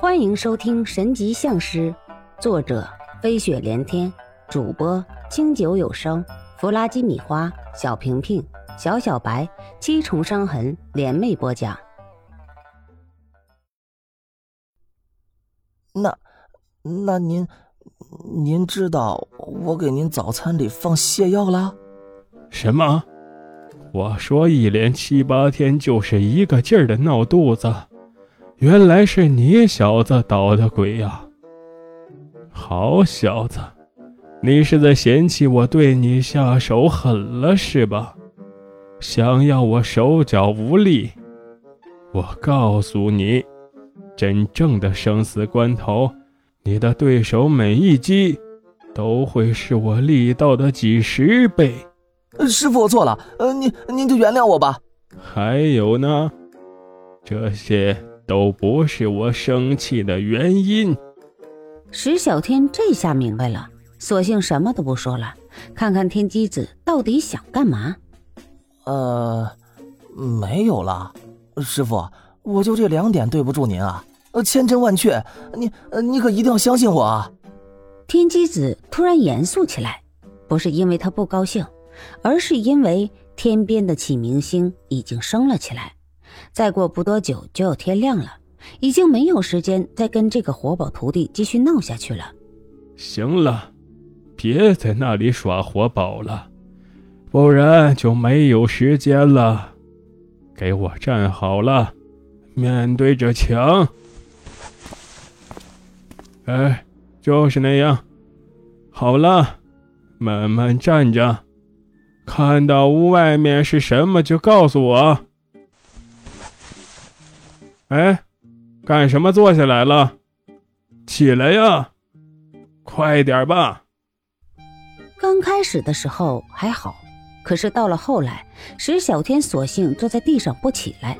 欢迎收听《神级相师》，作者飞雪连天，主播清酒有声，弗拉基米花，小平平，小小白，七重伤痕联袂播讲。那，那您，您知道我给您早餐里放泻药了？什么？我说一连七八天就是一个劲儿的闹肚子，原来是你小子捣的鬼呀！好小子，你是在嫌弃我对你下手狠了是吧？想要我手脚无力？我告诉你，真正的生死关头，你的对手每一击都会是我力道的几十倍。师傅，我错了，呃，您您就原谅我吧。还有呢，这些都不是我生气的原因。石小天这下明白了，索性什么都不说了，看看天机子到底想干嘛。呃，没有了，师傅，我就这两点对不住您啊，呃，千真万确，你呃，你可一定要相信我啊。天机子突然严肃起来，不是因为他不高兴。而是因为天边的启明星已经升了起来，再过不多久就要天亮了，已经没有时间再跟这个活宝徒弟继续闹下去了。行了，别在那里耍活宝了，不然就没有时间了。给我站好了，面对着墙。哎，就是那样。好了，慢慢站着。看到屋外面是什么就告诉我。哎，干什么坐下来了？起来呀，快点吧。刚开始的时候还好，可是到了后来，石小天索性坐在地上不起来，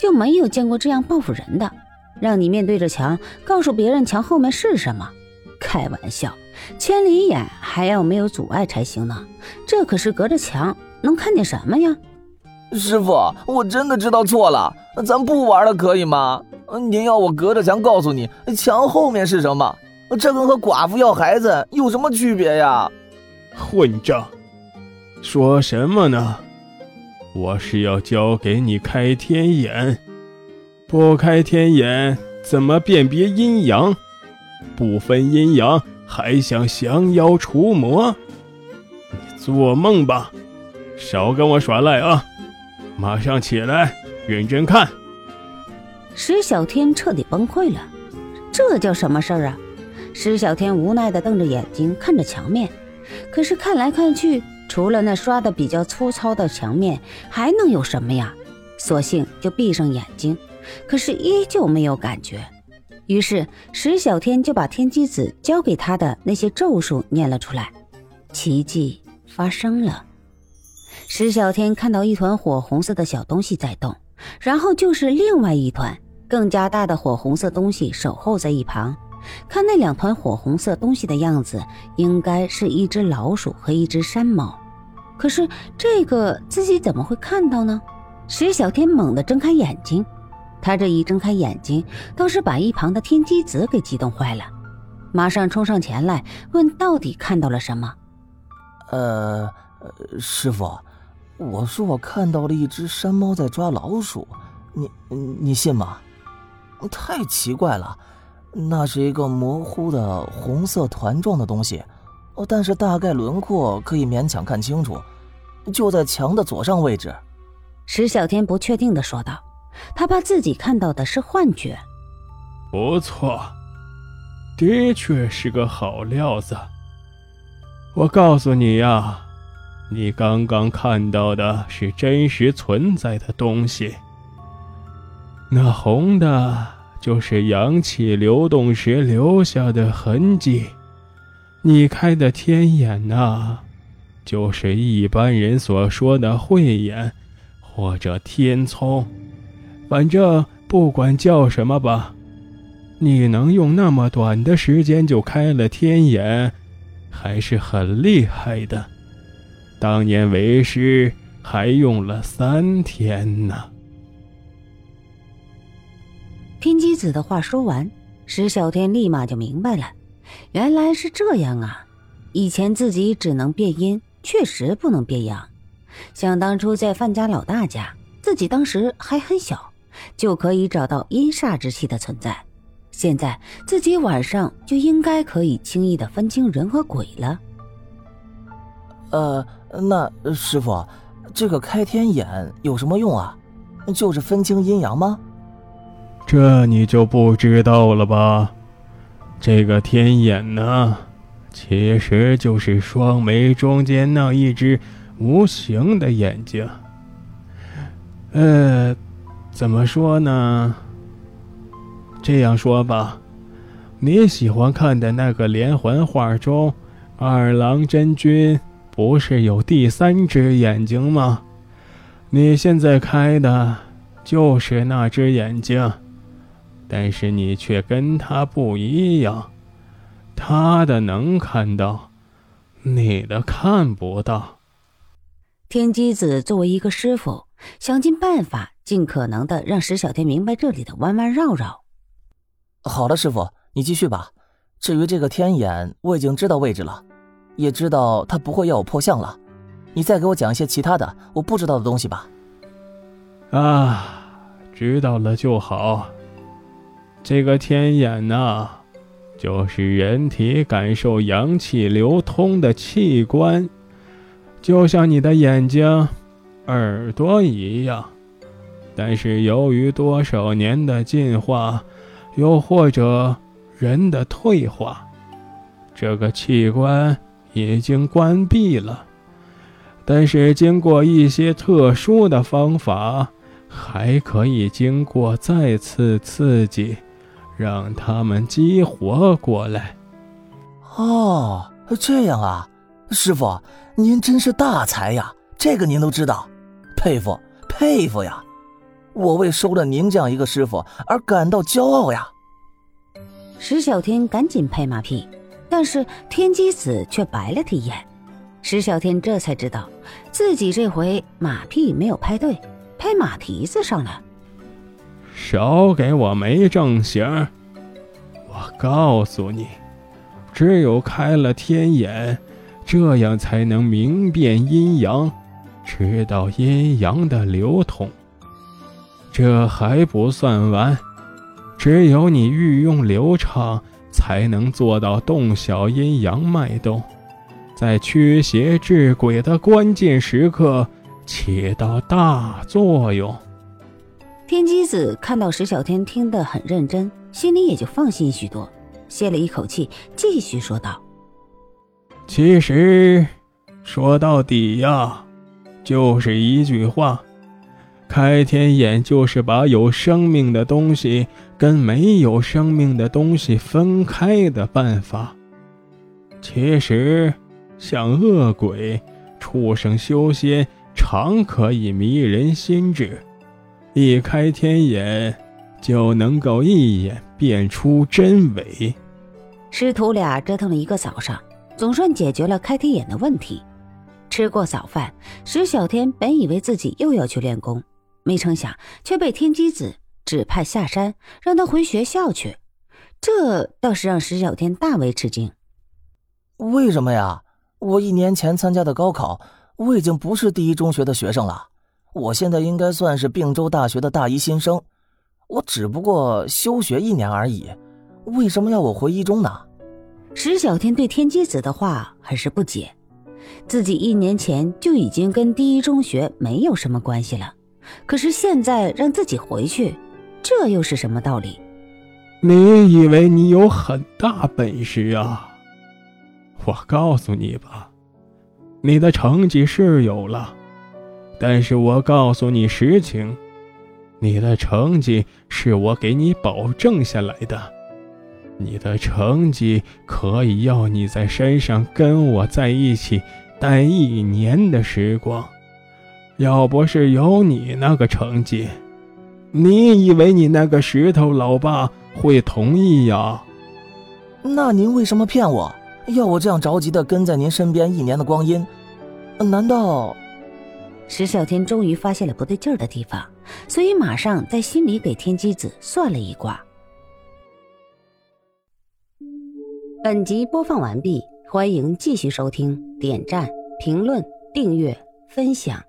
就没有见过这样报复人的，让你面对着墙，告诉别人墙后面是什么。开玩笑，千里眼还要没有阻碍才行呢。这可是隔着墙，能看见什么呀？师傅，我真的知道错了，咱不玩了，可以吗？您要我隔着墙告诉你墙后面是什么？这跟和寡妇要孩子有什么区别呀？混账！说什么呢？我是要教给你开天眼，不开天眼怎么辨别阴阳？不分阴阳，还想降妖除魔？你做梦吧！少跟我耍赖啊！马上起来，认真看。石小天彻底崩溃了，这叫什么事儿啊？石小天无奈地瞪着眼睛看着墙面，可是看来看去，除了那刷的比较粗糙的墙面，还能有什么呀？索性就闭上眼睛，可是依旧没有感觉。于是石小天就把天机子教给他的那些咒术念了出来，奇迹发生了。石小天看到一团火红色的小东西在动，然后就是另外一团更加大的火红色东西守候在一旁。看那两团火红色东西的样子，应该是一只老鼠和一只山猫。可是这个自己怎么会看到呢？石小天猛地睁开眼睛。他这一睁开眼睛，倒是把一旁的天机子给激动坏了，马上冲上前来问：“到底看到了什么？”呃，师傅，我说我看到了一只山猫在抓老鼠，你你信吗？太奇怪了，那是一个模糊的红色团状的东西，哦，但是大概轮廓可以勉强看清楚，就在墙的左上位置。石小天不确定的说道。他怕自己看到的是幻觉。不错，的确是个好料子。我告诉你呀，你刚刚看到的是真实存在的东西。那红的，就是阳气流动时留下的痕迹。你开的天眼呐，就是一般人所说的慧眼，或者天聪。反正不管叫什么吧，你能用那么短的时间就开了天眼，还是很厉害的。当年为师还用了三天呢。天机子的话说完，石小天立马就明白了，原来是这样啊！以前自己只能变阴，确实不能变阳。想当初在范家老大家，自己当时还很小，就可以找到阴煞之气的存在。现在自己晚上就应该可以轻易的分清人和鬼了。呃，那师傅，这个开天眼有什么用啊？就是分清阴阳吗？这你就不知道了吧？这个天眼呢，其实就是双眉中间那一只无形的眼睛。呃，怎么说呢？这样说吧，你喜欢看的那个连环画中，二郎真君不是有第三只眼睛吗？你现在开的就是那只眼睛，但是你却跟他不一样，他的能看到，你的看不到。天机子作为一个师傅，想尽办法，尽可能的让石小天明白这里的弯弯绕绕。好了，师傅，你继续吧。至于这个天眼，我已经知道位置了，也知道他不会要我破相了。你再给我讲一些其他的我不知道的东西吧。啊，知道了就好。这个天眼呐，就是人体感受阳气流通的器官，就像你的眼睛、耳朵一样。但是由于多少年的进化，又或者人的退化，这个器官已经关闭了。但是经过一些特殊的方法，还可以经过再次刺激，让他们激活过来。哦，这样啊，师傅，您真是大才呀！这个您都知道，佩服佩服呀！我为收了您这样一个师傅而感到骄傲呀！石小天赶紧拍马屁，但是天机子却白了他一眼。石小天这才知道，自己这回马屁没有拍对，拍马蹄子上了。少给我没正形！我告诉你，只有开了天眼，这样才能明辨阴阳，知道阴阳的流通。这还不算完，只有你运用流畅，才能做到洞晓阴阳脉动，在驱邪治鬼的关键时刻起到大作用。天机子看到石小天听得很认真，心里也就放心许多，歇了一口气，继续说道：“其实，说到底呀，就是一句话。”开天眼就是把有生命的东西跟没有生命的东西分开的办法。其实，像恶鬼、畜生修仙，常可以迷人心智，一开天眼就能够一眼辨出真伪。师徒俩折腾了一个早上，总算解决了开天眼的问题。吃过早饭，石小天本以为自己又要去练功。没成想，却被天机子指派下山，让他回学校去。这倒是让石小天大为吃惊。为什么呀？我一年前参加的高考，我已经不是第一中学的学生了。我现在应该算是并州大学的大一新生，我只不过休学一年而已。为什么要我回一中呢？石小天对天机子的话很是不解。自己一年前就已经跟第一中学没有什么关系了。可是现在让自己回去，这又是什么道理？你以为你有很大本事啊？我告诉你吧，你的成绩是有了，但是我告诉你实情，你的成绩是我给你保证下来的，你的成绩可以要你在山上跟我在一起待一年的时光。要不是有你那个成绩，你以为你那个石头老爸会同意呀？那您为什么骗我？要我这样着急的跟在您身边一年的光阴？难道？石小天终于发现了不对劲儿的地方，所以马上在心里给天机子算了一卦。本集播放完毕，欢迎继续收听，点赞、评论、订阅、分享。